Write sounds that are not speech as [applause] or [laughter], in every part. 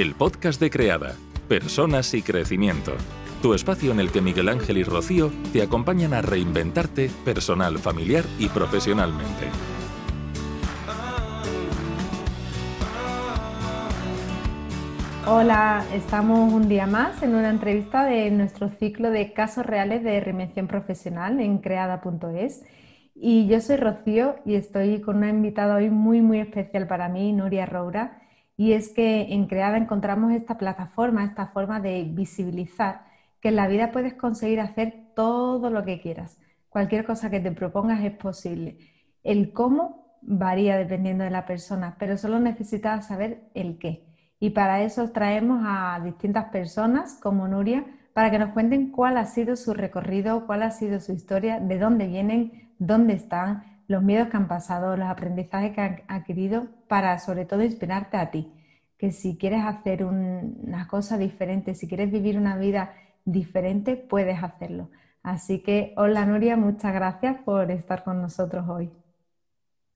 el podcast de Creada, Personas y Crecimiento. Tu espacio en el que Miguel Ángel y Rocío te acompañan a reinventarte personal, familiar y profesionalmente. Hola, estamos un día más en una entrevista de nuestro ciclo de casos reales de reinvención profesional en creada.es. Y yo soy Rocío y estoy con una invitada hoy muy, muy especial para mí, Nuria Roura. Y es que en Creada encontramos esta plataforma, esta forma de visibilizar que en la vida puedes conseguir hacer todo lo que quieras. Cualquier cosa que te propongas es posible. El cómo varía dependiendo de la persona, pero solo necesitas saber el qué. Y para eso traemos a distintas personas como Nuria para que nos cuenten cuál ha sido su recorrido, cuál ha sido su historia, de dónde vienen, dónde están, los miedos que han pasado, los aprendizajes que han adquirido para sobre todo inspirarte a ti. Que si quieres hacer una cosa diferente, si quieres vivir una vida diferente, puedes hacerlo. Así que, hola Nuria, muchas gracias por estar con nosotros hoy.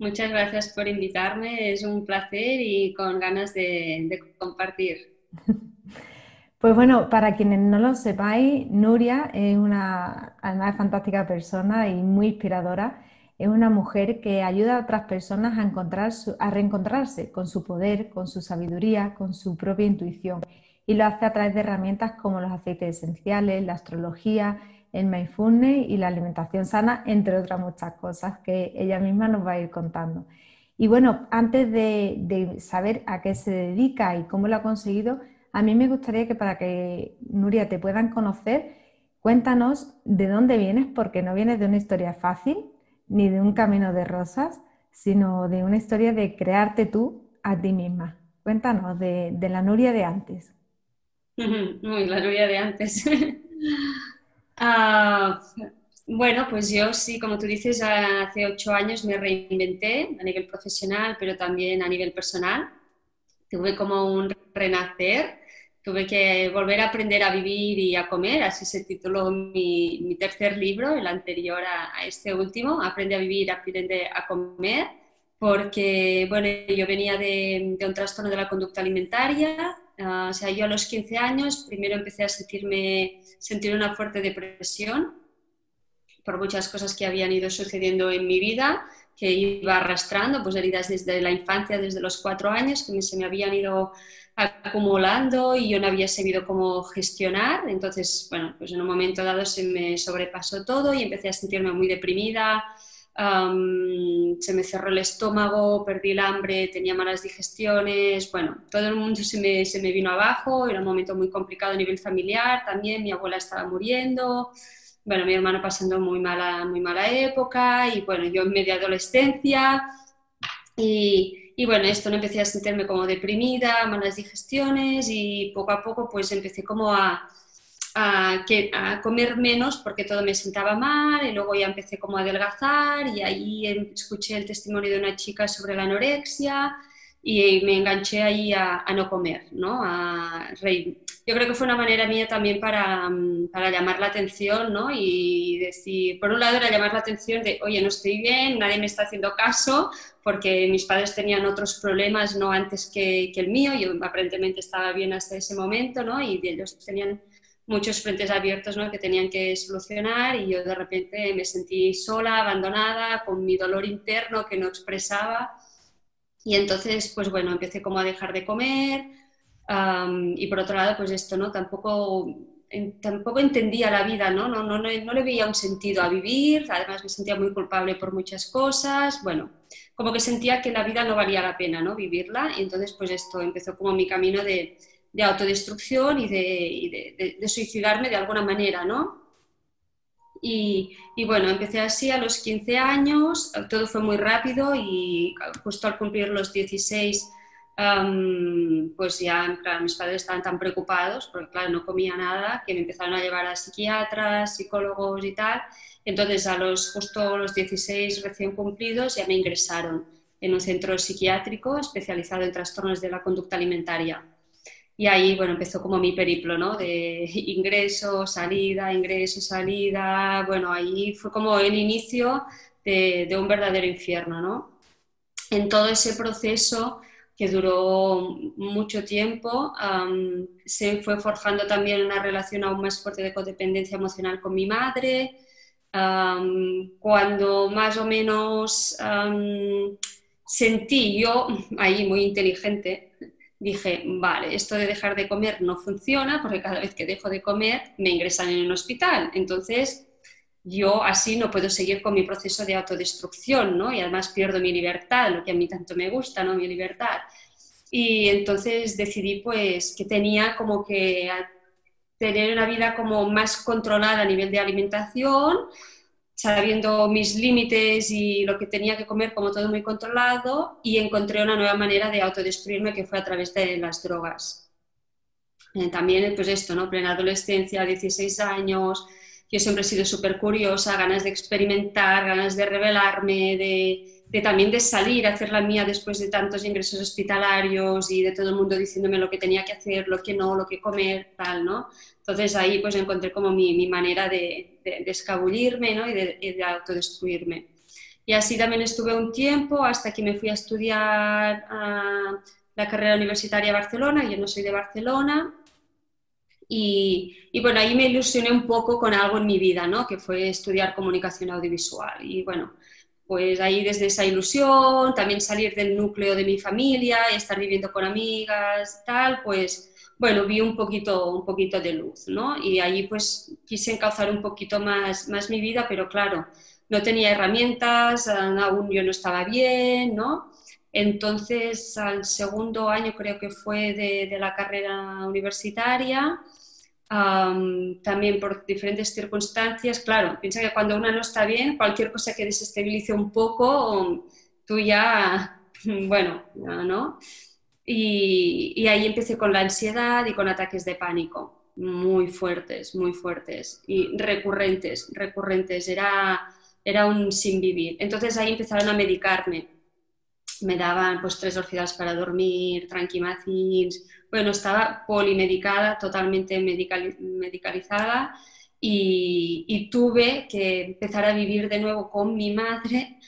Muchas gracias por invitarme, es un placer y con ganas de, de compartir. [laughs] Pues bueno, para quienes no lo sepáis, Nuria es una, además fantástica persona y muy inspiradora es una mujer que ayuda a otras personas a, encontrar a reencontrarse con su poder, con su sabiduría, con su propia intuición. Y lo hace a través de herramientas como los aceites esenciales, la astrología, el mindfulness y la alimentación sana, entre otras muchas cosas que ella misma nos va a ir contando. Y bueno, antes de, de saber a qué se dedica y cómo lo ha conseguido, a mí me gustaría que para que Nuria te puedan conocer, cuéntanos de dónde vienes, porque no vienes de una historia fácil, ni de un camino de rosas, sino de una historia de crearte tú a ti misma. Cuéntanos de, la Nuria de antes. Muy, la Nuria de antes. [laughs] Ah, bueno, pues yo sí, como tú dices, hace ocho años me reinventé a nivel profesional, pero también a nivel personal. Tuve como un renacer tuve que volver a aprender a vivir y a comer, así se tituló mi, tercer libro, el anterior a, este último, Aprende a vivir, aprende a comer, porque bueno, yo venía de, un trastorno de la conducta alimentaria, ah, o sea, yo a los 15 años primero empecé a sentirme, sentir una fuerte depresión por muchas cosas que habían ido sucediendo en mi vida, que iba arrastrando, pues heridas desde la infancia, desde los cuatro años, que se me habían ido acumulando y yo no había sabido cómo gestionar. Entonces, bueno, pues en un momento dado se me sobrepasó todo y empecé a sentirme muy deprimida. se me cerró el estómago, perdí el hambre, tenía malas digestiones, bueno, todo el mundo se me, se me vino abajo, era un momento muy complicado a nivel familiar, también mi abuela estaba muriendo, bueno, mi hermano pasando muy mala, muy mala época y bueno, yo en media adolescencia y, y bueno, esto no empecé a sentirme como deprimida, malas digestiones y poco a poco pues empecé como a, a, que, a, comer menos porque todo me sentaba mal y luego ya empecé como a adelgazar y ahí escuché el testimonio de una chica sobre la anorexia y me enganché ahí a, a no comer, ¿no? A Yo creo que fue una manera mía también para, para, llamar la atención, ¿no? Y decir, por un lado era llamar la atención de, oye, no estoy bien, nadie me está haciendo caso, porque mis padres tenían otros problemas, no antes que, que el mío, yo aparentemente estaba bien hasta ese momento, ¿no? Y ellos tenían muchos frentes abiertos ¿no? que tenían que solucionar y yo de repente me sentí sola, abandonada, con mi dolor interno que no expresaba y entonces, pues bueno, empecé como a dejar de comer y por otro lado, pues esto, ¿no? Tampoco, tampoco entendía la vida, ¿no? No, ¿no? no, le veía un sentido a vivir, además me sentía muy culpable por muchas cosas, bueno, como que sentía que la vida no valía la pena, ¿no? Vivirla y entonces, pues esto empezó como mi camino de, de autodestrucción y, de, y de, de suicidarme de alguna manera, ¿no? Y, bueno, empecé así a los 15 años, todo fue muy rápido y justo al cumplir los 16, pues ya, claro, mis padres estaban tan preocupados, porque claro, no comía nada, que me empezaron a llevar a psiquiatras, psicólogos y tal. Entonces, a los justo los 16 recién cumplidos, ya me ingresaron en un centro psiquiátrico especializado en trastornos de la conducta alimentaria. Y ahí, bueno, empezó como mi periplo, ¿no? De [laughs] ingreso, salida, ingreso, salida. Bueno, ahí fue como el inicio de, un verdadero infierno, ¿no? En todo ese proceso, que duró mucho tiempo. se fue forjando también una relación aún más fuerte de codependencia emocional con mi madre. cuando más o menos sentí yo, [laughs] ahí muy inteligente, dije, vale, esto de dejar de comer no funciona porque cada vez que dejo de comer me ingresan en un hospital. Entonces, yo así no puedo seguir con mi proceso de autodestrucción, ¿no? Y además pierdo mi libertad, lo que a mí tanto me gusta, ¿no? Mi libertad. Y entonces decidí pues que tenía como que tener una vida como más controlada a nivel de alimentación, sabiendo mis límites y lo que tenía que comer como todo muy controlado y encontré una nueva manera de autodestruirme que fue a través de las drogas. Eh, también pues esto, ¿no? Plena adolescencia, 16 años, yo siempre he sido súper curiosa, ganas de experimentar, ganas de revelarme, de, también de salir a hacer la mía después de tantos ingresos hospitalarios y de todo el mundo diciéndome lo que tenía que hacer, lo que no, lo que comer, tal, ¿no? Entonces ahí pues encontré como mi, manera de, de, escabullirme ¿no? y, de, autodestruirme. Y así también estuve un tiempo hasta que me fui a estudiar la carrera universitaria a Barcelona, yo no soy de Barcelona, y, bueno, ahí me ilusioné un poco con algo en mi vida, ¿no? que fue estudiar comunicación audiovisual. Y bueno, pues ahí desde esa ilusión, también salir del núcleo de mi familia, estar viviendo con amigas, tal, pues bueno, vi un poquito, un poquito de luz, ¿no? Y ahí pues quise encauzar un poquito más, más mi vida, pero claro, no tenía herramientas, aún yo no estaba bien, ¿no? Entonces, al segundo año creo que fue de, la carrera universitaria, también por diferentes circunstancias, claro, piensa que cuando uno no está bien, cualquier cosa que desestabilice un poco, tú ya, [laughs] bueno, ¿no? Y, y, ahí empecé con la ansiedad y con ataques de pánico, muy fuertes, muy fuertes y recurrentes, recurrentes, era, era un sin vivir. Entonces ahí empezaron a medicarme me daban pues tres orfidas para dormir, tranquimacins, bueno, estaba polimedicada, totalmente medicalizada y, tuve que empezar a vivir de nuevo con mi madre.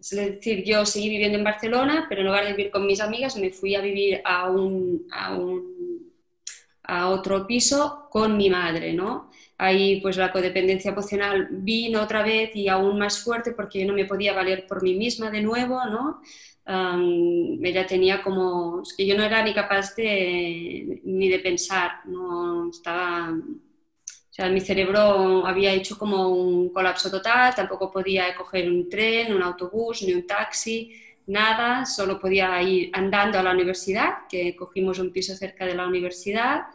es decir, yo seguí viviendo en Barcelona, pero en lugar de vivir con mis amigas, me fui a vivir a, un, a, un, a otro piso con mi madre, ¿no? Ahí pues la codependencia emocional vino otra vez y aún más fuerte porque yo no me podía valer por mí misma de nuevo, ¿no? ella tenía como, es que yo no era ni capaz de, ni de pensar, no estaba, o sea, mi cerebro había hecho como un colapso total, tampoco podía coger un tren, un autobús, ni un taxi, nada, solo podía ir andando a la universidad, que cogimos un piso cerca de la universidad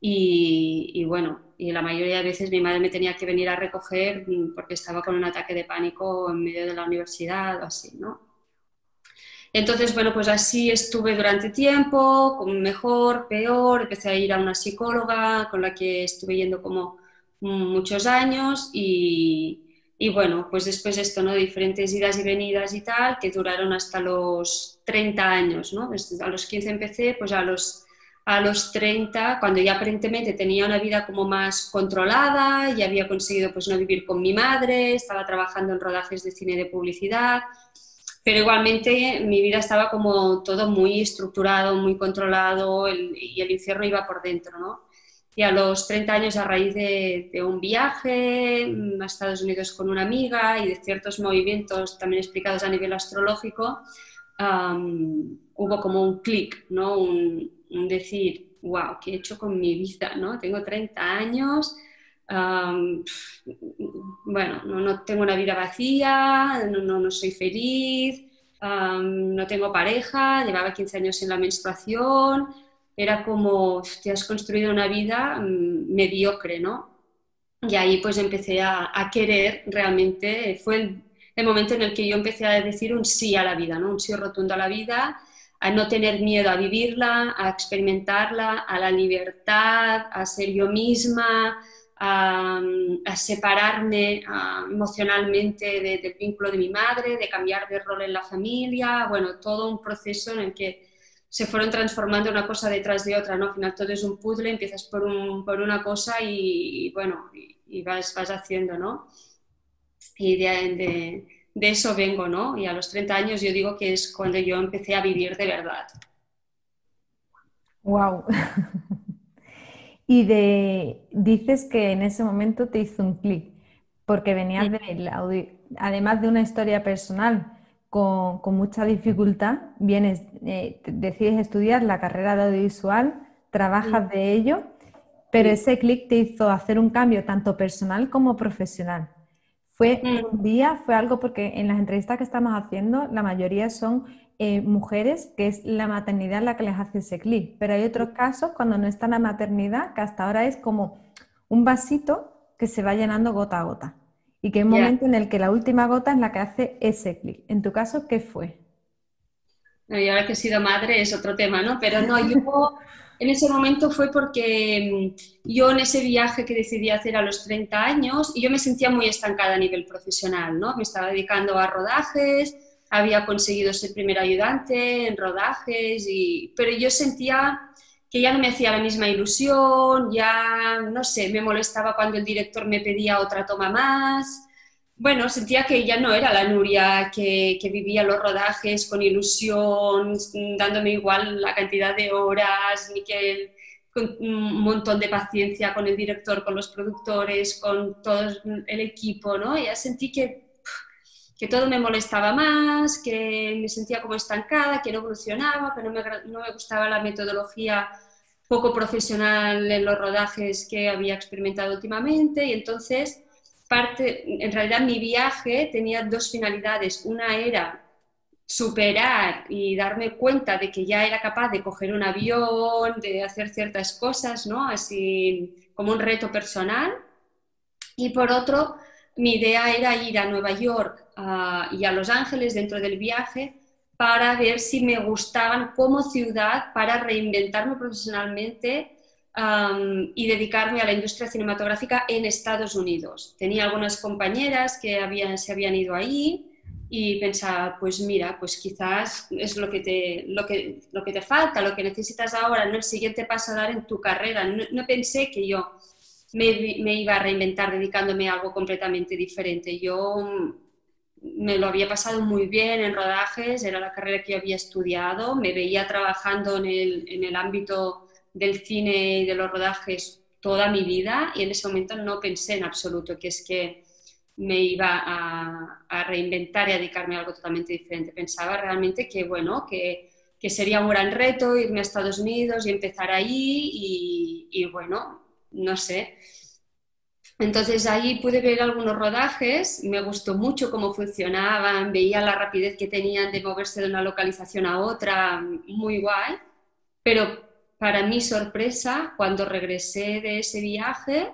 y, bueno, y la mayoría de veces mi madre me tenía que venir a recoger mm, porque estaba con un ataque de pánico en medio de la universidad o así, ¿no? Entonces, bueno, pues así estuve durante tiempo, mejor, peor, empecé a ir a una psicóloga con la que estuve yendo como muchos años y, y bueno, pues después esto, ¿no? Diferentes idas y venidas y tal, que duraron hasta los 30 años, ¿no? a los 15 empecé, pues a los a los 30, cuando ya aparentemente tenía una vida como más controlada, y había conseguido pues no vivir con mi madre, estaba trabajando en rodajes de cine de publicidad, pero igualmente mi vida estaba como todo muy estructurado, muy controlado y el infierno iba por dentro, ¿no? Y a los 30 años, a raíz de, un viaje mm, a Estados Unidos con una amiga y de ciertos movimientos también explicados a nivel astrológico, hubo como un clic, ¿no? Un, decir, wow, ¿qué he hecho con mi vida? ¿no? Tengo 30 años, bueno, no, tengo una vida vacía, no, no, soy feliz, no tengo pareja, llevaba 15 años en la menstruación, era como, te has construido una vida mm, mediocre, ¿no? Y ahí pues empecé a, querer realmente, fue el, momento en el que yo empecé a decir un sí a la vida, ¿no? Un sí rotundo a la vida a no tener miedo a vivirla, a experimentarla, a la libertad, a ser yo misma, a, separarme emocionalmente del vínculo de mi madre, de cambiar de rol en la familia, bueno, todo un proceso en el que se fueron transformando una cosa detrás de otra, ¿no? Al final todo es un puzzle, empiezas por, una cosa y, bueno, y, vas, vas haciendo, ¿no? Y de, de eso vengo, ¿no? Y a los 30 años yo digo que es cuando yo empecé a vivir de verdad. Wow. [laughs] y de dices que en ese momento te hizo un clic, porque venías de además de una historia personal con, mucha dificultad, vienes, eh, decides estudiar la carrera de audiovisual, trabajas de ello, pero ese clic te hizo hacer un cambio tanto personal como profesional. Fue un día, fue algo porque en las entrevistas que estamos haciendo, la mayoría son eh, mujeres que es la maternidad la que les hace ese clic, pero hay otros casos cuando no está la maternidad, que hasta ahora es como un vasito que se va llenando gota a gota y que hay un momento en el que la última gota es la que hace ese clic. En tu caso, ¿qué fue? y ahora que he sido madre es otro tema, ¿no? Pero no, yo [laughs] en ese momento fue porque mm, yo en ese viaje que decidí hacer a los 30 años, y yo me sentía muy estancada a nivel profesional, ¿no? Me estaba dedicando a rodajes, había conseguido ser primer ayudante en rodajes, pero yo sentía que ya no me hacía la misma ilusión, ya, no sé, me molestaba cuando el director me pedía otra toma más, bueno, sentía que ya no era la Nuria que, vivía los rodajes con ilusión, dándome igual la cantidad de horas, ni que un montón de paciencia con el director, con los productores, con todo el equipo, ¿no? Ya sentí que, que todo me molestaba más, que me sentía como estancada, que no evolucionaba, que no me, no me gustaba la metodología poco profesional en los rodajes que había experimentado últimamente y entonces en realidad mi viaje tenía dos finalidades. Una era superar y darme cuenta de que ya era capaz de coger un avión, de hacer ciertas cosas, ¿no? Así como un reto personal. Y por otro, mi idea era ir a Nueva York ah, y a Los Ángeles dentro del viaje para ver si me gustaban como ciudad, para reinventarme profesionalmente y dedicarme a la industria cinematográfica en Estados Unidos. Tenía algunas compañeras que habían, se habían ido ahí y pensaba, pues mira, pues quizás es lo que te, lo que, lo que te falta, lo que necesitas ahora, no el siguiente paso a dar en tu carrera. No, pensé que yo me, me, iba a reinventar dedicándome a algo completamente diferente. Yo me lo había pasado muy bien en rodajes, era la carrera que yo había estudiado, me veía trabajando en el, en el ámbito del cine y de los rodajes toda mi vida y en ese momento no pensé en absoluto que es que me iba a, reinventar y a dedicarme a algo totalmente diferente. Pensaba realmente que, bueno, que, que, sería un gran reto irme a Estados Unidos y empezar ahí y, y bueno, no sé. Entonces ahí pude ver algunos rodajes, me gustó mucho cómo funcionaban, veía la rapidez que tenían de moverse de una localización a otra, muy guay, pero para mi sorpresa, cuando regresé de ese viaje,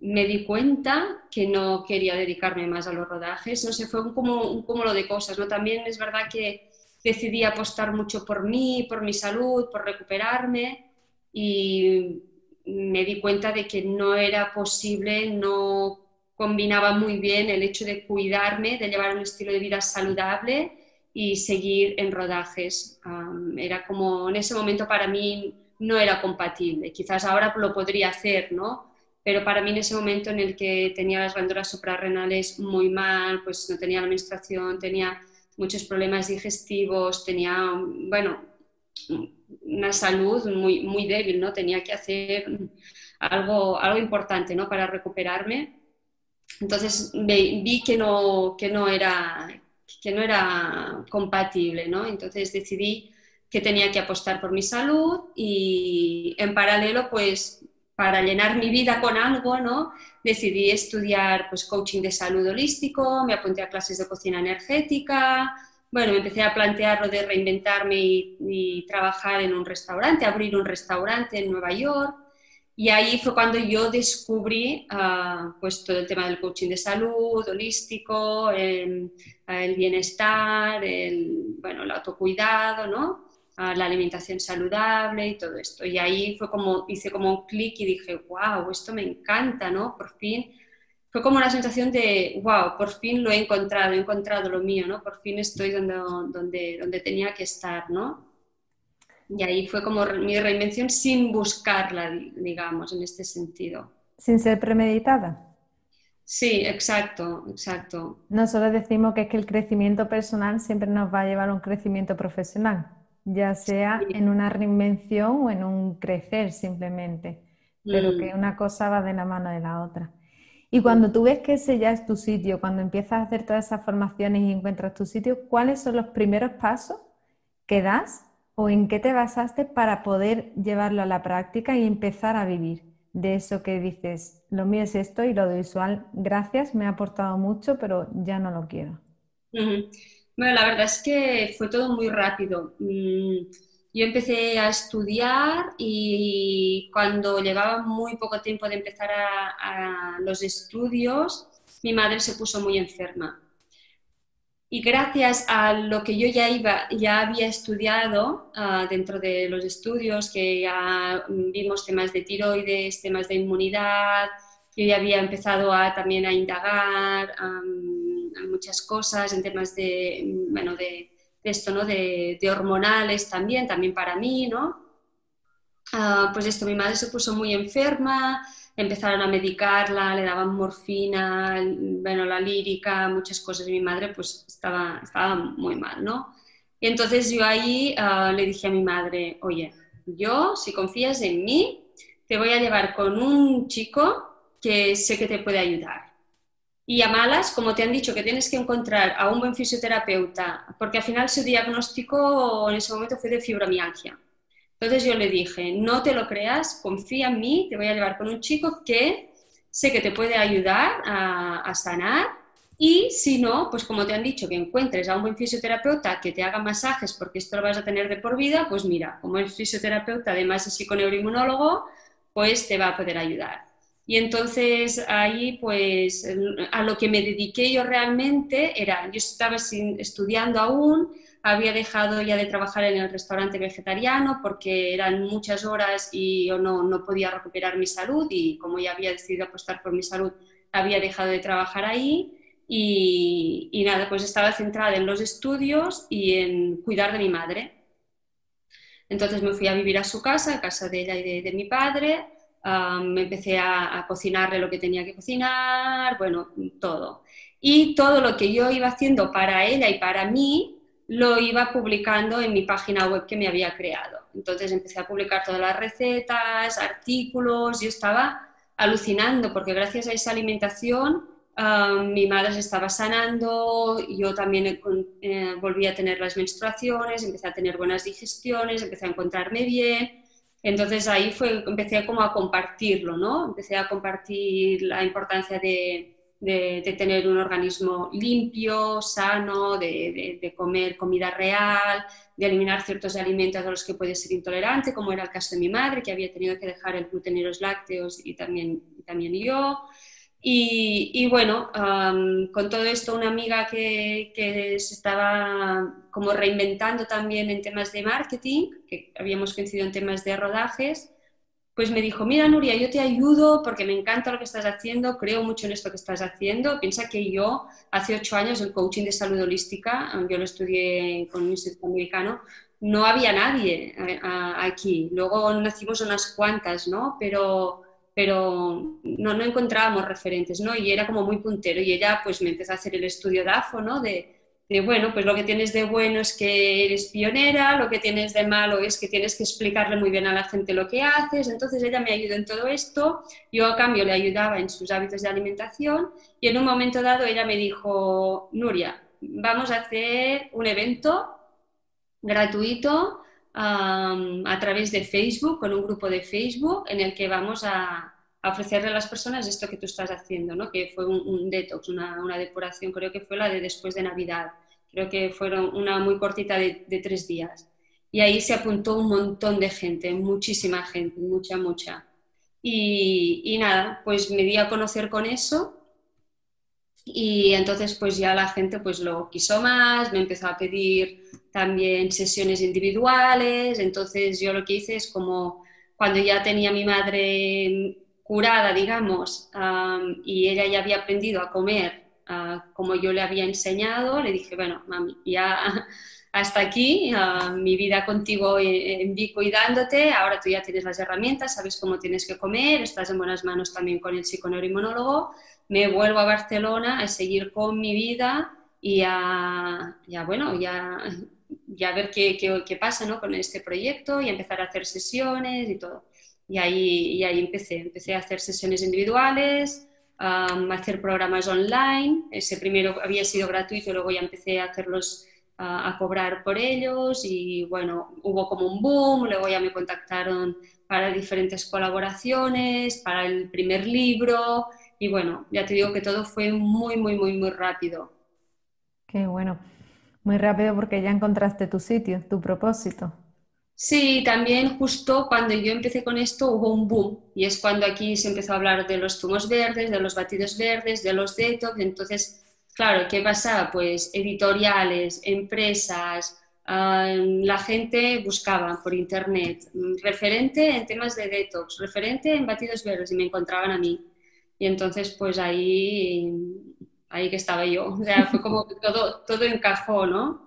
me di cuenta que no quería dedicarme más a los rodajes. No sé, fue un, como cúmulo de cosas. ¿no? También es verdad que decidí apostar mucho por mí, por mi salud, por recuperarme y me di cuenta de que no era posible, no combinaba muy bien el hecho de cuidarme, de llevar un estilo de vida saludable y seguir en rodajes. era como, en ese momento para mí no era compatible. Quizás ahora lo podría hacer, ¿no? Pero para mí en ese momento en el que tenía las glándulas suprarrenales muy mal, pues no tenía la menstruación, tenía muchos problemas digestivos, tenía, bueno, una salud muy, muy débil, ¿no? Tenía que hacer algo, algo importante, ¿no? Para recuperarme. Entonces vi que no, que no era que no era compatible, ¿no? Entonces decidí que tenía que apostar por mi salud y en paralelo, pues para llenar mi vida con algo, ¿no? Decidí estudiar pues coaching de salud holístico, me apunté a clases de cocina energética, bueno, me empecé a plantear lo de reinventarme y, y trabajar en un restaurante, abrir un restaurante en Nueva York. Y ahí fue cuando yo descubrí uh, pues todo el tema del coaching de salud, holístico, el, el bienestar, el, bueno, el autocuidado, ¿no? Uh, la alimentación saludable y todo esto. Y ahí fue como, hice como un clic y dije, wow, esto me encanta, ¿no? Por fin. Fue como una sensación de, wow, por fin lo he encontrado, he encontrado lo mío, ¿no? Por fin estoy donde, donde, donde tenía que estar, ¿no? Y ahí fue como mi reinvención sin buscarla, digamos, en este sentido. Sin ser premeditada. Sí, exacto, exacto. Nosotros decimos que es que el crecimiento personal siempre nos va a llevar a un crecimiento profesional, ya sea en una reinvención o en un crecer simplemente, pero que mm. una cosa va de la mano de la otra. Y cuando tú ves que ese ya es tu sitio, cuando empiezas a hacer todas esas formaciones y encuentras tu sitio, ¿cuáles son los primeros pasos que das o en qué te basaste para poder llevarlo a la práctica y empezar a vivir de eso que dices, lo mío es esto y lo visual, gracias, me ha aportado mucho, pero ya no lo quiero? Bueno, la verdad es que fue todo muy rápido. Mm, yo empecé a estudiar y cuando llevaba muy poco tiempo de empezar a, los estudios, mi madre se puso muy enferma. Y gracias a lo que yo ya, iba, ya había estudiado ah, dentro de los estudios, que ya vimos temas de tiroides, temas de inmunidad, yo ya había empezado a, también a indagar muchas cosas en temas de, bueno, de, esto, ¿no? De, hormonales también, también para mí, ¿no? Ah, pues esto, mi madre se puso muy enferma, empezaron a medicarla, le daban morfina, bueno, la lírica, muchas cosas, y mi madre pues estaba, estaba muy mal, ¿no? Y entonces yo ahí ah, le dije a mi madre, oye, yo, si confías en mí, te voy a llevar con un chico que sé que te puede ayudar. Y a malas, como te han dicho, que tienes que encontrar a un buen fisioterapeuta, porque al final su diagnóstico en ese momento fue de fibromialgia. Entonces yo le dije, no te lo creas, confía en mí, te voy a llevar con un chico que sé que te puede ayudar a, sanar y si no, pues como te han dicho, que encuentres a un buen fisioterapeuta que te haga masajes porque esto lo vas a tener de por vida, pues mira, como es fisioterapeuta, además es psiconeuroinmunólogo, pues te va a poder ayudar. Y entonces ahí, pues, a lo que me dediqué yo realmente era, yo estaba estudiando aún, había dejado ya de trabajar en el restaurante vegetariano porque eran muchas horas y yo no, no podía recuperar mi salud y como ya había decidido apostar por mi salud, había dejado de trabajar ahí. Y, y, nada, pues estaba centrada en los estudios y en cuidar de mi madre. Entonces me fui a vivir a su casa, a casa de ella y de, de mi padre, me empecé a, cocinarle lo que tenía que cocinar, bueno, todo. Y todo lo que yo iba haciendo para ella y para mí, lo iba publicando en mi página web que me había creado. Entonces empecé a publicar todas las recetas, artículos, yo estaba alucinando porque gracias a esa alimentación mi madre se estaba sanando, yo también eh, volví a tener las menstruaciones, empecé a tener buenas digestiones, empecé a encontrarme bien entonces ahí fue, empecé como a compartirlo, ¿no? Empecé a compartir la importancia de, de, tener un organismo limpio, sano, de, de, comer comida real, de eliminar ciertos alimentos a los que puede ser intolerante, como era el caso de mi madre, que había tenido que dejar el gluten y los lácteos y también, también yo. Y, bueno, con todo esto, una amiga que, que, se estaba como reinventando también en temas de marketing, que habíamos coincidido en temas de rodajes, pues me dijo, mira Nuria, yo te ayudo porque me encanta lo que estás haciendo, creo mucho en esto que estás haciendo. Piensa que yo hace ocho años el coaching de salud holística, yo lo estudié con un instituto americano, no había nadie eh, aquí. Luego nacimos unas cuantas, ¿no? Pero pero no, encontrábamos referentes, ¿no? Y era como muy puntero y ella pues me empezó a hacer el estudio DAFO, ¿no? De, de, bueno, pues lo que tienes de bueno es que eres pionera, lo que tienes de malo es que tienes que explicarle muy bien a la gente lo que haces, entonces ella me ayudó en todo esto, yo a cambio le ayudaba en sus hábitos de alimentación. Y en un momento dado ella me dijo, Nuria, vamos a hacer un evento gratuito a través de Facebook, con un grupo de Facebook en el que vamos a, ofrecerle a las personas esto que tú estás haciendo, ¿no? que fue un, detox, una, una, depuración, creo que fue la de después de Navidad, creo que fueron una muy cortita de, tres días. Y ahí se apuntó un montón de gente, muchísima gente, mucha, mucha. Y, y nada, pues me di a conocer con eso y entonces pues ya la gente pues lo quiso más, me empezó a pedir también sesiones individuales, entonces yo lo que hice es como cuando ya tenía mi madre curada, digamos, y ella ya había aprendido a comer ah, como yo le había enseñado, le dije, bueno, mami, ya [laughs] hasta aquí, ah, mi vida contigo en Vico y dándote, ahora tú ya tienes las herramientas, sabes cómo tienes que comer, estás en buenas manos también con el psiconeuroinmunólogo, me vuelvo a Barcelona a seguir con mi vida y a, ya bueno, ya, ya ver qué, qué, qué pasa ¿no? con este proyecto y empezar a hacer sesiones y todo. Y ahí, y ahí empecé, empecé a hacer sesiones individuales, a hacer programas online. Ese primero había sido gratuito, luego ya empecé a hacerlos a, cobrar por ellos y bueno, hubo como un boom, luego ya me contactaron para diferentes colaboraciones, para el primer libro y bueno, ya te digo que todo fue muy, muy, muy, muy rápido. Qué bueno, muy rápido porque ya encontraste tu sitio, tu propósito. Sí, también justo cuando yo empecé con esto hubo un boom y es cuando aquí se empezó a hablar de los zumos verdes, de los batidos verdes, de los detox, entonces Claro, ¿qué pasa? Pues editoriales, empresas, la gente buscaba por internet mm, referente en temas de detox, referente en batidos verdes y me encontraban a mí. Y entonces, pues ahí, ahí que estaba yo. O sea, fue como que [laughs] todo, todo encajó, ¿no?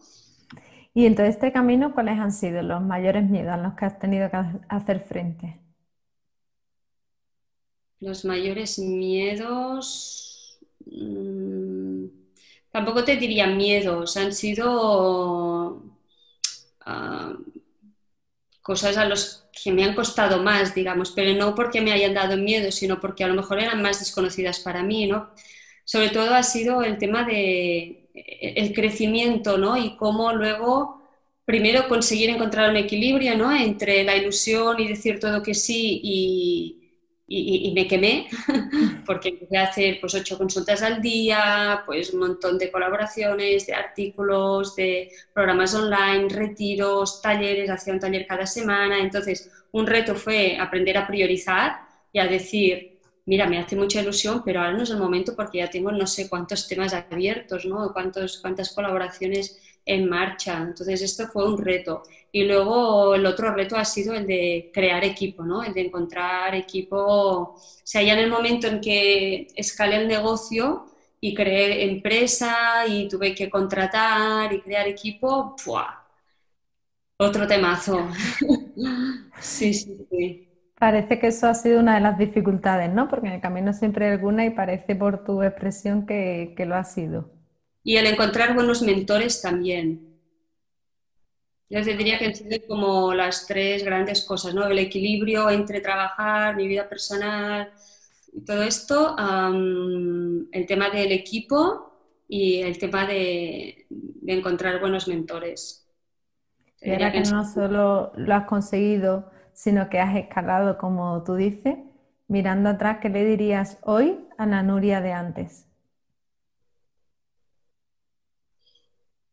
Y en todo este camino, ¿cuáles han sido los mayores miedos a los que has tenido que hacer frente? Los mayores miedos. Mm, tampoco te diría miedos, han sido ah, cosas a los que me han costado más, digamos, pero no porque me hayan dado miedo, sino porque a lo mejor eran más desconocidas para mí, ¿no? Sobre todo ha sido el tema de el crecimiento, ¿no? Y cómo luego primero conseguir encontrar un equilibrio, ¿no? Entre la ilusión y decir todo que sí y, y, me quemé [laughs] porque empecé a hacer pues ocho consultas al día, pues un montón de colaboraciones, de artículos, de programas online, retiros, talleres, hacía un taller cada semana. Entonces, un reto fue aprender a priorizar y a decir, mira, me hace mucha ilusión, pero ahora no es el momento porque ya tengo no sé cuántos temas abiertos, ¿no? Cuántos, cuántas colaboraciones en marcha. Entonces, esto fue un reto. Y luego el otro reto ha sido el de crear equipo, ¿no? El de encontrar equipo. O sea, ya en el momento en que escalé el negocio y creé empresa y tuve que contratar y crear equipo, ¡pua! Otro temazo. [laughs] sí, sí, sí. Parece que eso ha sido una de las dificultades, ¿no? Porque en el camino siempre hay alguna y parece por tu expresión que, que lo ha sido. Y el encontrar buenos mentores también. Yo te diría que sido como las tres grandes cosas, ¿no? El equilibrio entre trabajar, mi vida personal, y todo esto, el tema del equipo y el tema de, encontrar buenos mentores. Y ahora que no solo lo has conseguido, sino que has escalado, como tú dices, mirando atrás, ¿qué le dirías hoy a la Nuria de antes?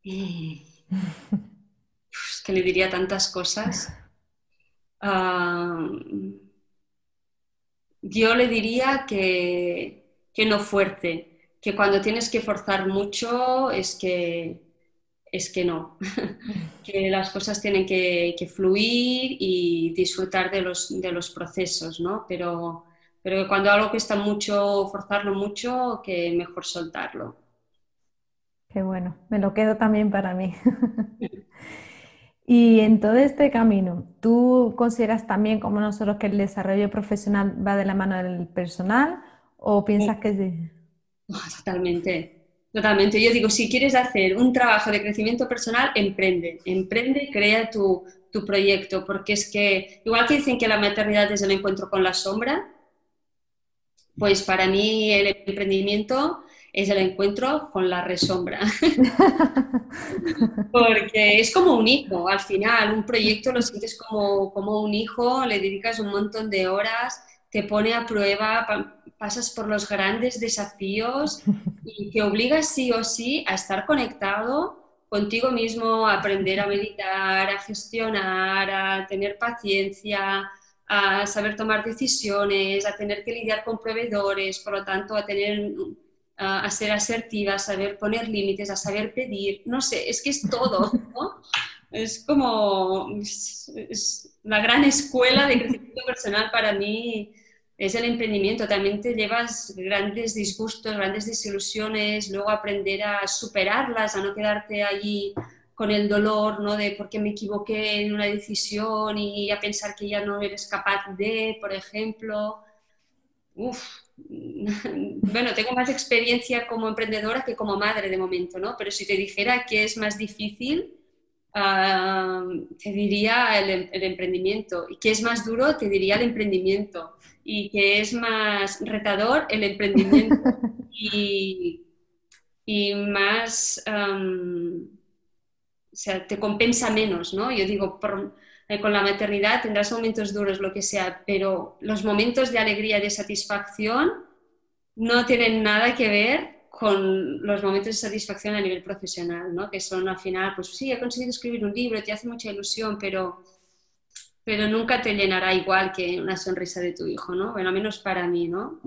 [laughs] que le diría tantas cosas. Ah, yo le diría que, que, no fuerte, que cuando tienes que forzar mucho es que, es que no, [laughs] que las cosas tienen que, fluir y disfrutar de los, de los procesos, ¿no? Pero, pero cuando algo que está mucho, forzarlo mucho, que mejor soltarlo. Qué bueno, me lo quedo también para mí. [laughs] Y en todo este camino, ¿tú consideras también como nosotros que el desarrollo profesional va de la mano del personal o piensas que sí? [laughs] Totalmente, totalmente. Yo digo, si quieres hacer un trabajo de crecimiento personal, emprende, emprende, crea tu, tu proyecto, porque es que, igual que dicen que la maternidad es el encuentro con la sombra, pues para mí el emprendimiento es el encuentro con la resombra. [laughs] Porque es como un hijo, al final, un proyecto lo sientes como, como un hijo, le dedicas un montón de horas, te pone a prueba, pasas por los grandes desafíos y te obligas sí o sí a estar conectado contigo mismo, a aprender a meditar, a gestionar, a tener paciencia, a saber tomar decisiones, a tener que lidiar con proveedores, por lo tanto, a tener a ser asertiva, a saber poner límites, a saber pedir, no sé, es que es todo. Es como es, la gran escuela de crecimiento personal para mí, es el emprendimiento. También te llevas grandes disgustos, grandes desilusiones, luego aprender a superarlas, a no quedarte allí con el dolor, ¿no? De por qué me equivoqué en una decisión y a pensar que ya no eres capaz de, por ejemplo. Uf, [laughs] bueno, tengo más experiencia como emprendedora que como madre de momento, ¿no? Pero si te dijera que es más difícil, ah, te diría el, el, emprendimiento. Y que es más duro, te diría el emprendimiento. Y que es más retador, el emprendimiento. [laughs] y, y más o sea, te compensa menos, ¿no? Yo digo, eh, con la maternidad tendrás momentos duros, lo que sea, pero los momentos de alegría de satisfacción no tienen nada que ver con los momentos de satisfacción a nivel profesional, ¿no? Que son al final, pues sí, he conseguido escribir un libro, te hace mucha ilusión, pero, pero nunca te llenará igual que una sonrisa de tu hijo, ¿no? Bueno, al menos para mí, ¿no?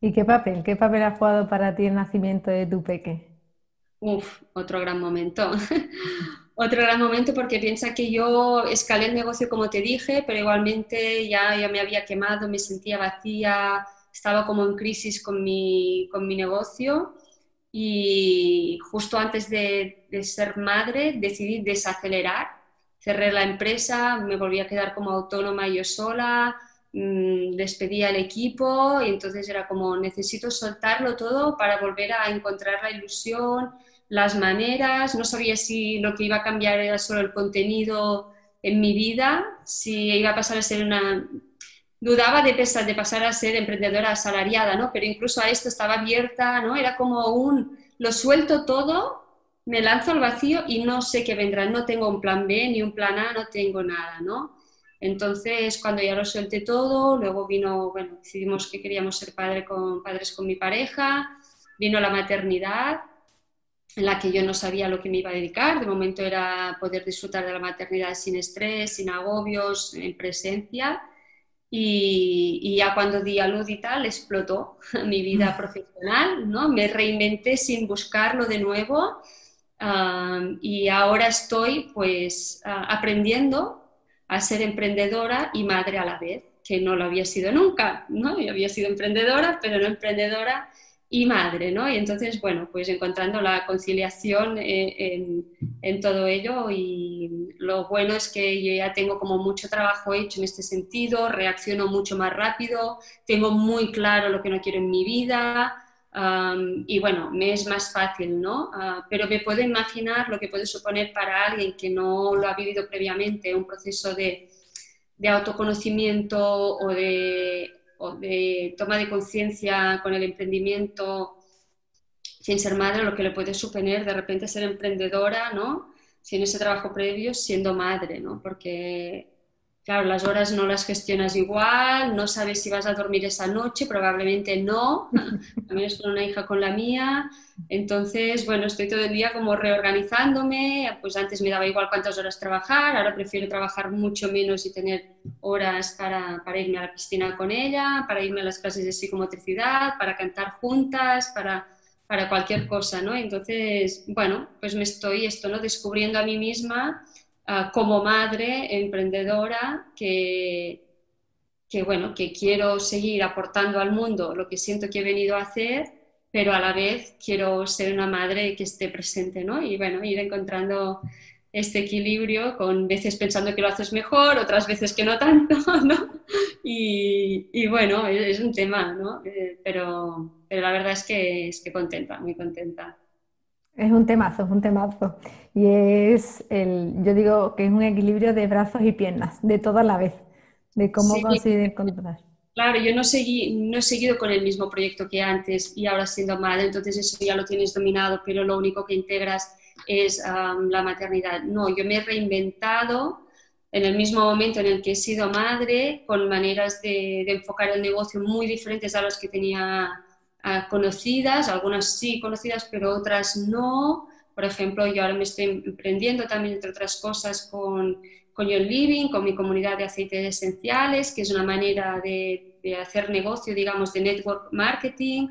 ¿Y qué papel? ¿Qué papel ha jugado para ti el nacimiento de tu peque? Uf, otro gran momento. [laughs] otro gran momento porque piensa que yo escalé el negocio como te dije, pero igualmente ya, ya me había quemado, me sentía vacía, estaba como en crisis con mi, con mi negocio y justo antes de, de ser madre decidí desacelerar, cerré la empresa, me volví a quedar como autónoma yo sola, mmm, despedí al equipo y entonces era como necesito soltarlo todo para volver a encontrar la ilusión, las maneras, no sabía si lo que iba a cambiar era solo el contenido en mi vida, si iba a pasar a ser una... Dudaba de, pesar, de pasar a ser emprendedora asalariada, ¿no? Pero incluso a esto estaba abierta, ¿no? Era como un... Lo suelto todo, me lanzo al vacío y no sé qué vendrá. No tengo un plan B ni un plan A, no tengo nada, ¿no? Entonces, cuando ya lo suelte todo, luego vino, bueno, decidimos que queríamos ser padre con, padres con mi pareja, vino la maternidad en la que yo no sabía lo que me iba a dedicar. De momento era poder disfrutar de la maternidad sin estrés, sin agobios, en presencia. Y, ya cuando di a luz y tal, explotó [laughs] mi vida mm. profesional, ¿no? Me reinventé sin buscarlo de nuevo y ahora estoy pues aprendiendo a ser emprendedora y madre a la vez, que no lo había sido nunca, ¿no? Yo había sido emprendedora, pero no emprendedora y madre, ¿no? Y entonces, bueno, pues encontrando la conciliación eh, en, todo ello y lo bueno es que yo ya tengo como mucho trabajo hecho en este sentido, reacciono mucho más rápido, tengo muy claro lo que no quiero en mi vida y bueno, me es más fácil, ¿no? Ah, pero me puedo imaginar lo que puede suponer para alguien que no lo ha vivido previamente, un proceso de, de autoconocimiento o de de toma de conciencia con el emprendimiento sin ser madre, lo que le puede suponer de repente ser emprendedora, ¿no? Sin ese trabajo previo, siendo madre, ¿no? Porque, claro, las horas no las gestionas igual, no sabes si vas a dormir esa noche, probablemente no, [laughs] también es con una hija con la mía, entonces, bueno, estoy todo el día como reorganizándome, pues antes me daba igual cuántas horas trabajar, ahora prefiero trabajar mucho menos y tener horas para, para irme a la piscina con ella, para irme a las clases de psicomotricidad, para cantar juntas, para, para cualquier cosa, ¿no? Entonces, bueno, pues me estoy esto, ¿no? Descubriendo a mí misma uh, como madre emprendedora que, que, bueno, que quiero seguir aportando al mundo lo que siento que he venido a hacer pero a la vez quiero ser una madre que esté presente, ¿no? Y bueno, ir encontrando este equilibrio con veces pensando que lo haces mejor, otras veces que no tanto, [laughs] ¿no? Y, bueno, es, un tema, ¿no? Eh, pero, pero la verdad es que, es que contenta, muy contenta. Es un temazo, es un temazo. Y es el, yo digo que es un equilibrio de brazos y piernas, de toda la vez, de cómo sí, encontrar. Claro, yo no, seguí, no he seguido con el mismo proyecto que antes y ahora siendo madre, entonces eso ya lo tienes dominado, pero lo único que integras es la maternidad. No, yo me he reinventado en el mismo momento en el que he sido madre, con maneras de, enfocar el negocio muy diferentes a las que tenía conocidas, algunas sí conocidas, pero otras no. Por ejemplo, yo ahora me estoy emprendiendo también, entre otras cosas, con con Your Living, con mi comunidad de aceites esenciales, que es una manera de, hacer negocio, digamos, de network marketing,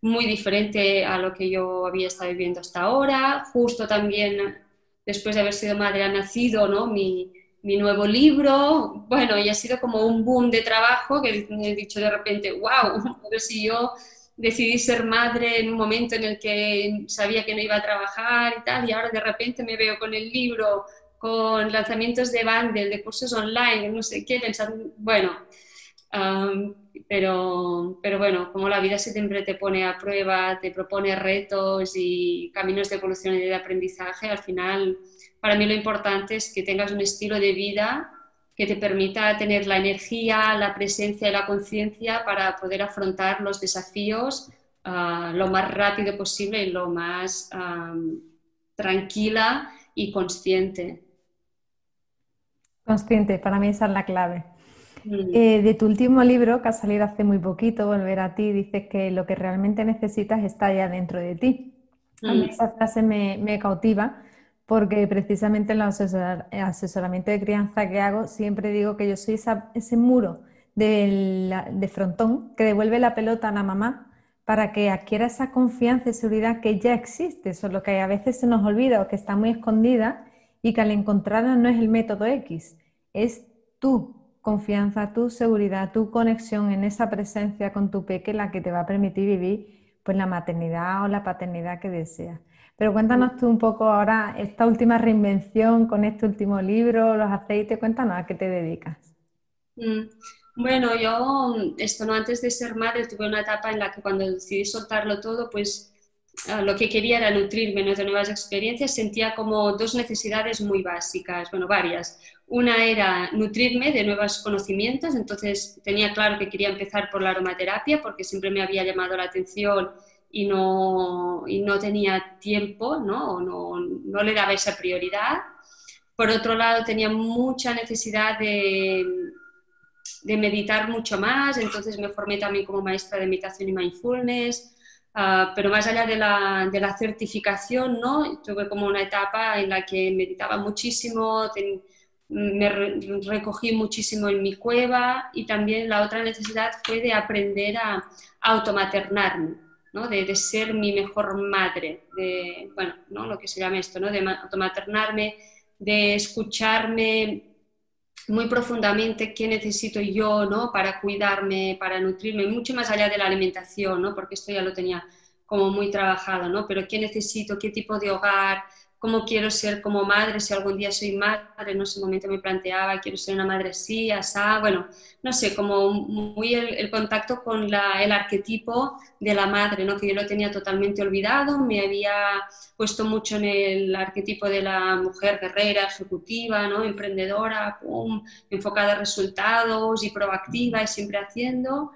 muy diferente a lo que yo había estado viviendo hasta ahora. Justo también después de haber sido madre ha nacido ¿no? mi, mi nuevo libro, bueno, y ha sido como un boom de trabajo que he dicho de repente, wow, a ver si yo decidí ser madre en un momento en el que sabía que no iba a trabajar y tal, y ahora de repente me veo con el libro, con lanzamientos de bundle, de cursos online, no sé qué, pensando, bueno, pero, pero bueno, como la vida siempre te pone a prueba, te propone retos y caminos de evolución y de aprendizaje, al final para mí lo importante es que tengas un estilo de vida que te permita tener la energía, la presencia y la conciencia para poder afrontar los desafíos ah, lo más rápido posible y lo más tranquila y consciente. Consciente, para mí esa es la clave. Mm. Eh, de tu último libro, que ha salido hace muy poquito, Volver a ti, dices que lo que realmente necesitas está ya dentro de ti. A mí mm. esa frase me, cautiva porque precisamente en el asesoramiento de crianza que hago siempre digo que yo soy ese muro de, de frontón que devuelve la pelota a la mamá para que adquiera esa confianza y seguridad que ya existe, solo que a veces se nos olvida o que está muy escondida y que al encontrarla no es el método X, es tú, confianza, tu seguridad, tu conexión en esa presencia con tu peque la que te va a permitir vivir pues la maternidad o la paternidad que deseas. Pero cuéntanos tú un poco ahora esta última reinvención con este último libro, los aceites, cuéntanos a qué te dedicas. Mm, bueno, yo esto no antes de ser madre tuve una etapa en la que cuando decidí soltarlo todo, pues ah, lo que quería era nutrirme de nuevas experiencias, sentía como dos necesidades muy básicas, bueno, varias. Una era nutrirme de nuevos conocimientos, entonces tenía claro que quería empezar por la aromaterapia porque siempre me había llamado la atención y no, y no tenía tiempo, ¿no? no, no le daba esa prioridad. Por otro lado, tenía mucha necesidad de, de meditar mucho más, entonces me formé también como maestra de meditación y mindfulness. Ah, pero más allá de la, de la, certificación, ¿no? tuve como una etapa en la que meditaba muchísimo, me recogí muchísimo en mi cueva y también la otra necesidad fue de aprender a, automaternarme, ¿no? de, de, ser mi mejor madre, de, bueno, ¿no? lo que se llama esto, ¿no? de automaternarme, de escucharme muy profundamente qué necesito yo ¿no? para cuidarme, para nutrirme, mucho más allá de la alimentación, ¿no? porque esto ya lo tenía como muy trabajado, ¿no? pero qué necesito, qué tipo de hogar, cómo quiero ser como madre, si algún día soy madre, no sé, un momento me planteaba, quiero ser una madre así, asá, bueno, no sé, como muy el, contacto con el arquetipo de la madre, ¿no? que yo lo tenía totalmente olvidado, me había puesto mucho en el arquetipo de la mujer guerrera, ejecutiva, ¿no? emprendedora, enfocada a resultados y proactiva y siempre haciendo,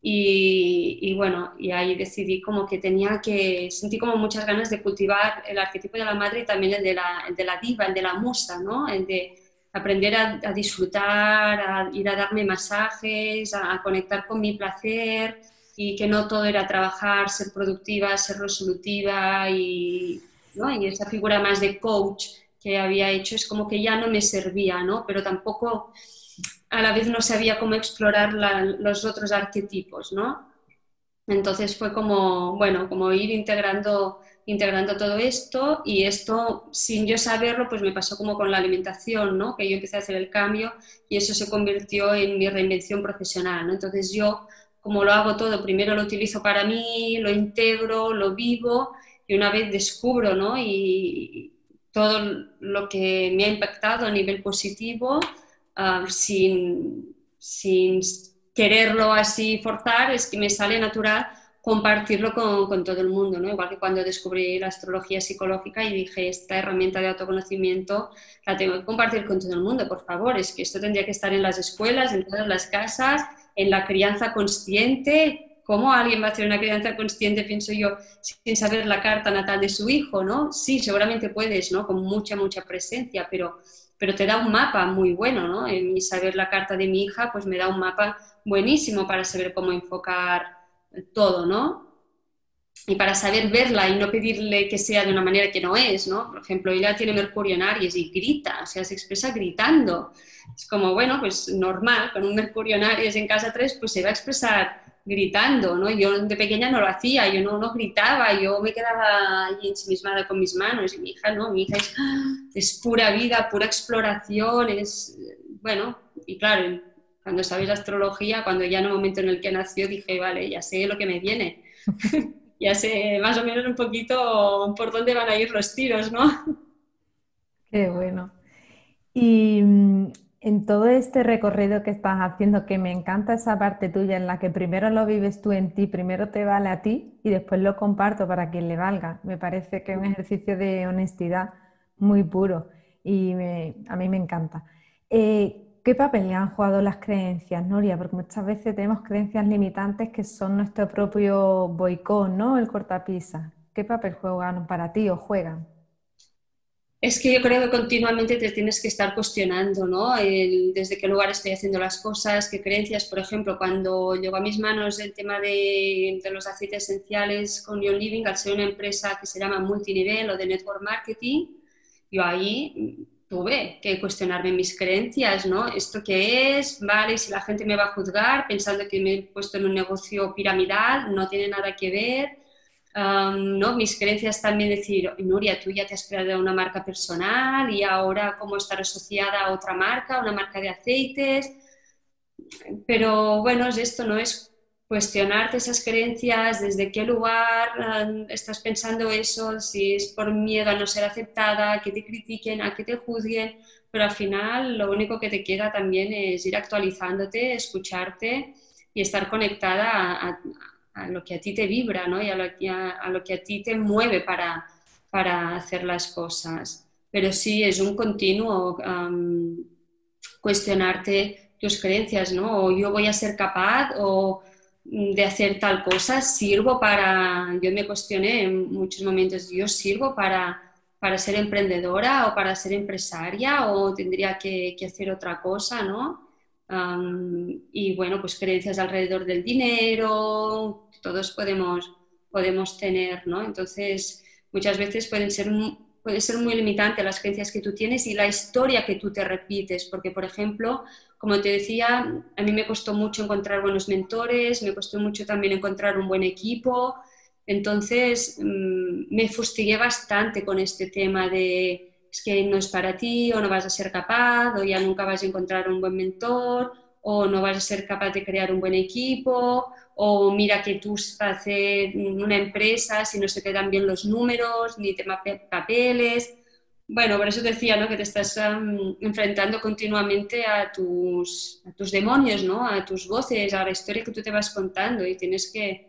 y, bueno, y ahí decidí como que tenía que, sentí como muchas ganas de cultivar el arquetipo de la madre y también el de la, de la diva, el de la musa, ¿no? El de aprender a, disfrutar, a ir a darme masajes, a, conectar con mi placer y que no todo era trabajar, ser productiva, ser resolutiva y, ¿no? y esa figura más de coach que había hecho es como que ya no me servía, ¿no? Pero tampoco a la vez no sabía cómo explorar los otros arquetipos, ¿no? Entonces fue como, bueno, como ir integrando, integrando todo esto y esto, sin yo saberlo, pues me pasó como con la alimentación, ¿no? Que yo empecé a hacer el cambio y eso se convirtió en mi reinvención profesional, ¿no? Entonces yo, como lo hago todo, primero lo utilizo para mí, lo integro, lo vivo y una vez descubro, ¿no? Y todo lo que me ha impactado a nivel positivo, Ah, sin, sin, quererlo así forzar, es que me sale natural compartirlo con, con, todo el mundo, ¿no? Igual que cuando descubrí la astrología psicológica y dije, esta herramienta de autoconocimiento la tengo que compartir con todo el mundo, por favor, es que esto tendría que estar en las escuelas, en todas las casas, en la crianza consciente. ¿Cómo alguien va a hacer una crianza consciente, pienso yo, sin saber la carta natal de su hijo, ¿no? Sí, seguramente puedes, ¿no? Con mucha, mucha presencia, pero pero te da un mapa muy bueno, ¿no? En saber la carta de mi hija, pues me da un mapa buenísimo para saber cómo enfocar todo, ¿no? Y para saber verla y no pedirle que sea de una manera que no es, ¿no? Por ejemplo, ella tiene Mercurio en Aries y grita, o sea, se expresa gritando. Es como, bueno, pues normal, con un Mercurio en Aries en casa 3, pues se va a expresar gritando, ¿no? Yo de pequeña no lo hacía, yo no, no gritaba, yo me quedaba ahí ensimismada con mis manos y mi hija no, mi hija es, es pura vida, pura exploración, es, bueno, y claro, cuando sabes astrología, cuando ya en el momento en el que nació dije, vale, ya sé lo que me viene, [laughs] ya sé más o menos un poquito por dónde van a ir los tiros, ¿no? Qué bueno. Y en todo este recorrido que estás haciendo, que me encanta esa parte tuya en la que primero lo vives tú en ti, primero te vale a ti y después lo comparto para quien le valga. Me parece que es un ejercicio de honestidad muy puro y a mí me encanta. Eh, ¿Qué papel le han jugado las creencias, Noria? Porque muchas veces tenemos creencias limitantes que son nuestro propio boicot, ¿no? El cortapisa. ¿Qué papel juegan para ti o juegan? Es que yo creo que continuamente te tienes que estar cuestionando, ¿no? desde qué lugar estoy haciendo las cosas, qué creencias. Por ejemplo, cuando llegó a mis manos el tema de, los aceites esenciales con Your Living, al ser una empresa que se llama multinivel o de network marketing, yo ahí tuve que cuestionarme mis creencias, ¿no? ¿Esto qué es? ¿Vale? Si la gente me va a juzgar pensando que me he puesto en un negocio piramidal, no tiene nada que ver ¿no? Mis creencias también decir, Nuria, tú ya te has creado una marca personal y ahora cómo estar asociada a otra marca, una marca de aceites. Pero bueno, es esto, ¿no? Es cuestionarte esas creencias, desde qué lugar estás pensando eso, si es por miedo a no ser aceptada, a que te critiquen, a que te juzguen, pero al final lo único que te queda también es ir actualizándote, escucharte y estar conectada a lo que a ti te vibra ¿no? y a lo, que a, a ti te mueve para, para, hacer las cosas. Pero sí, es un continuo cuestionarte tus creencias, ¿no? O yo voy a ser capaz o mm, de hacer tal cosa, sirvo para, yo me cuestioné en muchos momentos, yo sirvo para, para ser emprendedora o para ser empresaria o tendría que hacer otra cosa, ¿no? Y bueno, pues creencias alrededor del dinero, todos podemos, podemos tener, ¿no? Entonces, muchas veces pueden ser, puede ser muy limitante las creencias que tú tienes y la historia que tú te repites, porque, por ejemplo, como te decía, a mí me costó mucho encontrar buenos mentores, me costó mucho también encontrar un buen equipo, entonces mm, me fustigué bastante con este tema de es que no es para ti o no vas a ser capaz o ya nunca vas a encontrar un buen mentor o no vas a ser capaz de crear un buen equipo o mira que tú haces una empresa si no se te dan bien los números ni te papeles. Bueno, por eso decía ¿no? que te estás enfrentando continuamente a tus, a tus demonios, ¿no? a tus voces, a la historia que tú te vas contando y tienes que,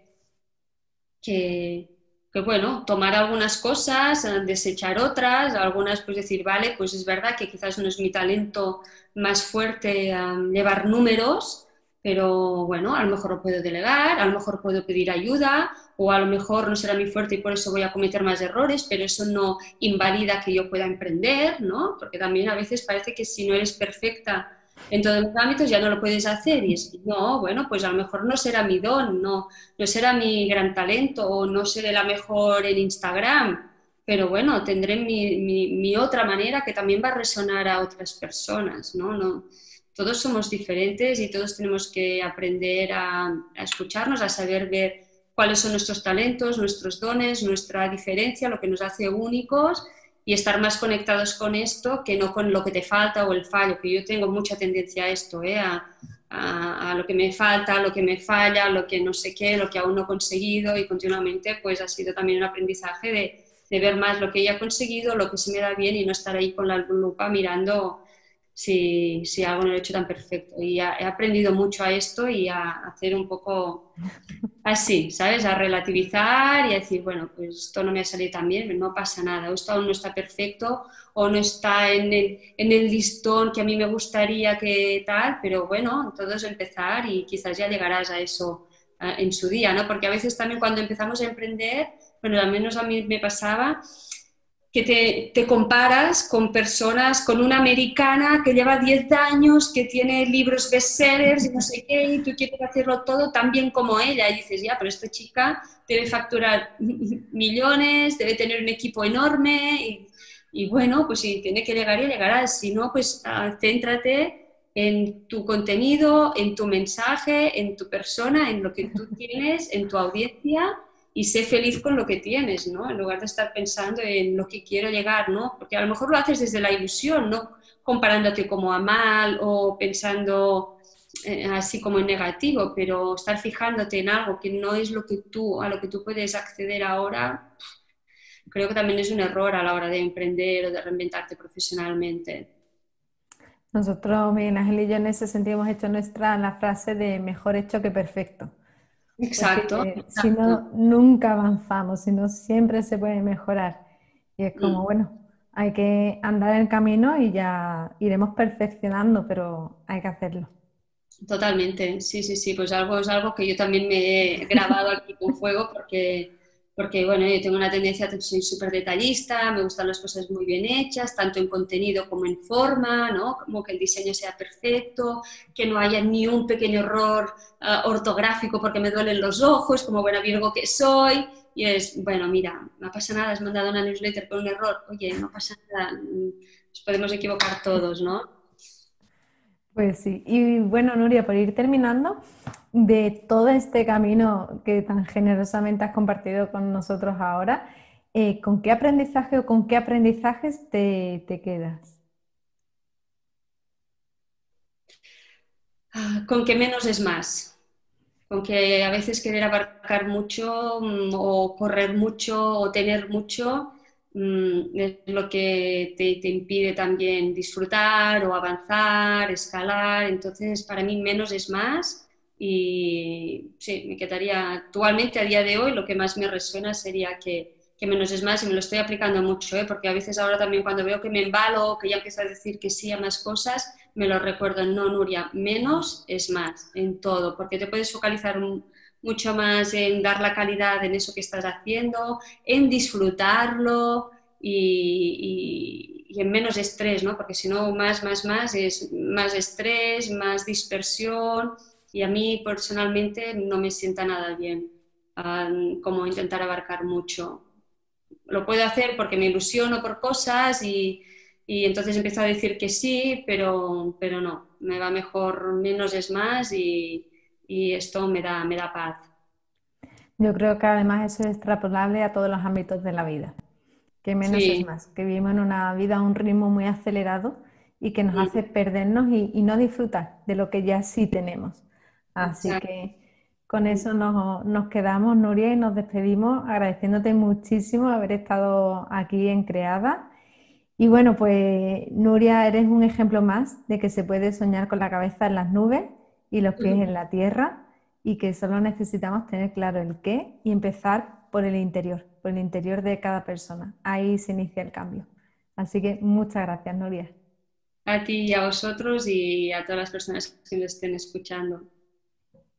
que que bueno, tomar algunas cosas, eh, desechar otras, algunas pues decir, vale, pues es verdad que quizás no es mi talento más fuerte llevar números, pero bueno, a lo mejor lo puedo delegar, a lo mejor puedo pedir ayuda, o a lo mejor no será mi fuerte y por eso voy a cometer más errores, pero eso no invalida que yo pueda emprender, ¿no? Porque también a veces parece que si no eres perfecta en todos los ámbitos ya no lo puedes hacer y es, no, bueno, pues a lo mejor no será mi don, no, no será mi gran talento o no seré la mejor en Instagram, pero bueno, tendré mi, mi, otra manera que también va a resonar a otras personas, ¿no? no todos somos diferentes y todos tenemos que aprender a, a escucharnos, a saber ver cuáles son nuestros talentos, nuestros dones, nuestra diferencia, lo que nos hace únicos y estar más conectados con esto que no con lo que te falta o el fallo, que yo tengo mucha tendencia a esto, ¿eh? a, a, lo que me falta, a lo que me falla, lo que no sé qué, lo que aún no he conseguido y continuamente pues ha sido también un aprendizaje de, de ver más lo que ya he conseguido, lo que se me da bien y no estar ahí con la lupa mirando si, si algo no lo he hecho tan perfecto. Y he aprendido mucho a esto y a hacer un poco así, ¿sabes? A relativizar y a decir, bueno, pues esto no me ha salido tan bien, no pasa nada, esto aún no está perfecto o no está en el, en el listón que a mí me gustaría que tal, pero bueno, todo es empezar y quizás ya llegarás a eso en su día, ¿no? Porque a veces también cuando empezamos a emprender, bueno, al menos a mí me pasaba, que te, comparas con personas, con una americana que lleva 10 años, que tiene libros bestsellers y no sé qué, y tú quieres hacerlo todo tan bien como ella. Y dices, ya, pero esta chica debe facturar millones, debe tener un equipo enorme, y, bueno, pues si tiene que llegar y llegará. Si no, pues ah, céntrate en tu contenido, en tu mensaje, en tu persona, en lo que tú tienes, en tu audiencia y sé feliz con lo que tienes, ¿no? En lugar de estar pensando en lo que quiero llegar, ¿no? Porque a lo mejor lo haces desde la ilusión, no comparándote como a mal o pensando eh, así como en negativo, pero estar fijándote en algo que no es lo que tú, a lo que tú puedes acceder ahora, creo que también es un error a la hora de emprender o de reinventarte profesionalmente. Nosotros, Miguel Ángel y yo en ese sentido hemos hecho nuestra la frase de mejor hecho que perfecto. Exacto, Si no, nunca avanzamos, si no, siempre se puede mejorar. Y es como, mm. bueno, hay que andar el camino y ya iremos perfeccionando, pero hay que hacerlo. Totalmente, sí, sí, sí, pues algo es algo que yo también me he grabado aquí con fuego porque porque bueno, yo tengo una tendencia, soy súper detallista, me gustan las cosas muy bien hechas, tanto en contenido como en forma, ¿no? Como que el diseño sea perfecto, que no haya ni un pequeño error ah, ortográfico porque me duelen los ojos, como buena Virgo que soy. Y es, bueno, mira, no pasa nada, has mandado una newsletter con un error, oye, no pasa nada, mm, nos podemos equivocar todos, ¿no? Pues sí, y bueno, Nuria, por ir terminando, de todo este camino que tan generosamente has compartido con nosotros ahora, eh, ¿con qué aprendizaje o con qué aprendizajes te, quedas? Ah, con que menos es más. Con que a veces querer abarcar mucho mm, o correr mucho o tener mucho Mm, es lo que te, impide también disfrutar o avanzar, escalar. Entonces, para mí menos es más y sí, me quedaría actualmente a día de hoy lo que más me resuena sería que, menos es más y me lo estoy aplicando mucho, ¿eh? porque a veces ahora también cuando veo que me embalo, que ya empiezo a decir que sí a más cosas, me lo recuerdo, no, Nuria, menos es más en todo, porque te puedes focalizar mucho más en dar la calidad en eso que estás haciendo, en disfrutarlo y, en menos estrés, ¿no? Porque si no, más, más, más es más estrés, más dispersión y a mí personalmente no me sienta nada bien como intentar abarcar mucho. Lo puedo hacer porque me ilusiono por cosas y, y entonces empiezo a decir que sí, pero, pero no, me va mejor menos es más y, y esto me da, me da paz. Yo creo que además eso es extrapolable a todos los ámbitos de la vida, que menos es más, que vivimos en una vida a un ritmo muy acelerado y que nos hace perdernos y, no disfrutar de lo que ya sí tenemos. Así que con eso nos, nos, quedamos, Nuria, y nos despedimos agradeciéndote muchísimo haber estado aquí en Creada. Y bueno, pues Nuria, eres un ejemplo más de que se puede soñar con la cabeza en las nubes y los pies en la tierra y que solo necesitamos tener claro el qué y empezar por el interior, por el interior de cada persona. Ahí se inicia el cambio. Así que muchas gracias, Noria. A ti y a vosotros y a todas las personas que nos estén escuchando.